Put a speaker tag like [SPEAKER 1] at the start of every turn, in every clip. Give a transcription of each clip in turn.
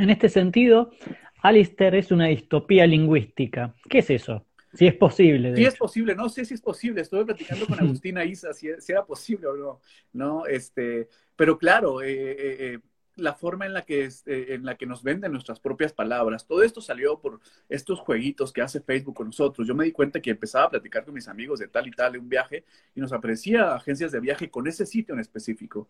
[SPEAKER 1] En este sentido, Alistair es una distopía lingüística. ¿Qué es eso? Si es posible.
[SPEAKER 2] Sí, es posible, no sé si es posible. Estuve platicando con Agustina Isa si, era posible o no. ¿no? Este, pero claro, eh, eh, eh, la forma en la, que, en la que nos venden nuestras propias palabras, todo esto salió por estos jueguitos que hace Facebook con nosotros. Yo me di cuenta que empezaba a platicar con mis amigos de tal y tal de un viaje y nos aparecía agencias de viaje con ese sitio en específico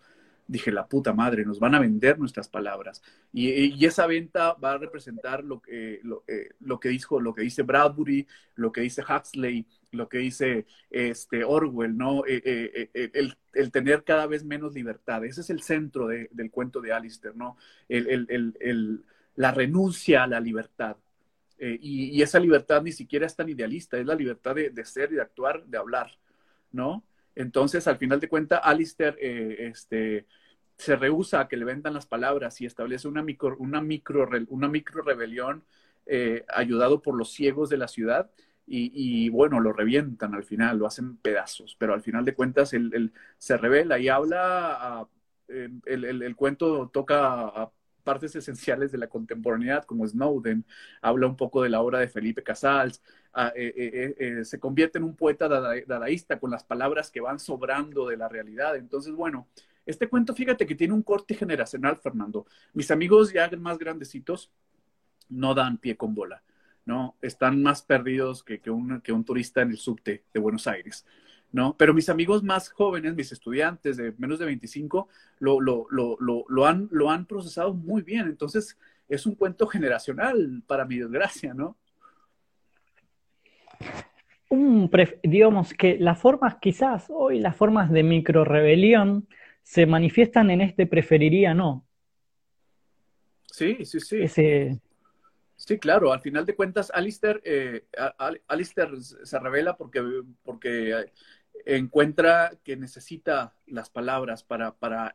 [SPEAKER 2] dije, la puta madre, nos van a vender nuestras palabras. Y, esa venta va a representar lo que, lo, eh, lo, que dijo, lo que dice Bradbury, lo que dice Huxley, lo que dice este, Orwell, ¿no? Eh, eh, el, el, tener cada vez menos libertad. Ese es el centro del cuento de Alistair, ¿no? El, la renuncia a la libertad. Y, y, esa libertad ni siquiera es tan idealista, es la libertad de, de ser y de actuar, de hablar, ¿no? Entonces, al final de cuentas, Alistair este, se rehúsa a que le vendan las palabras y establece una micro, una micro, una micro rebelión eh, ayudado por los ciegos de la ciudad. Y, bueno, lo revientan al final, lo hacen pedazos, pero al final de cuentas él, se revela y habla, em, el, cuento toca a partes esenciales de la contemporaneidad, como Snowden, habla un poco de la obra de Felipe Casals, eh, eh, eh, se convierte en un poeta dadaísta con las palabras que van sobrando de la realidad. Entonces, bueno, este cuento, fíjate que tiene un corte generacional, Fernando. Mis amigos ya más grandecitos no dan pie con bola, ¿no? Están más perdidos que, que, un, que un turista en el subte de Buenos Aires. ¿no? Pero mis amigos más jóvenes, mis estudiantes de menos de 25, lo, lo, lo, lo, han, lo han procesado muy bien. Entonces, es un cuento generacional, para mi desgracia, ¿no?
[SPEAKER 1] Un digamos que las formas, quizás hoy las formas de se manifiestan en este preferiría no.
[SPEAKER 2] Sí, sí, sí. Sí, claro, al final de cuentas, Alistair, eh, Alistair se revela porque, porque encuentra que necesita las palabras para, para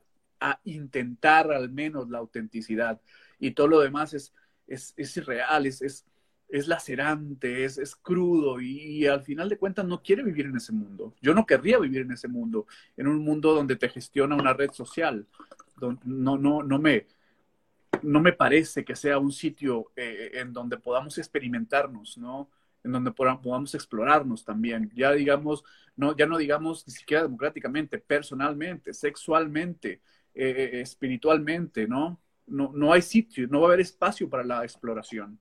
[SPEAKER 2] intentar al menos la autenticidad y todo lo demás es, es, es irreal, es, es, es lacerante, es, es crudo y, al final de cuentas no quiere vivir en ese mundo. Yo no querría vivir en ese mundo, en un mundo donde te gestiona una red social. no, no, no, me, no me parece que sea un sitio eh, en donde podamos experimentarnos, ¿no? en donde podamos explorarnos también, ya digamos, no, ya no digamos ni siquiera democráticamente, personalmente, sexualmente, eh, eh, espiritualmente, ¿no? ¿no? No hay sitio, no va a haber espacio para la exploración.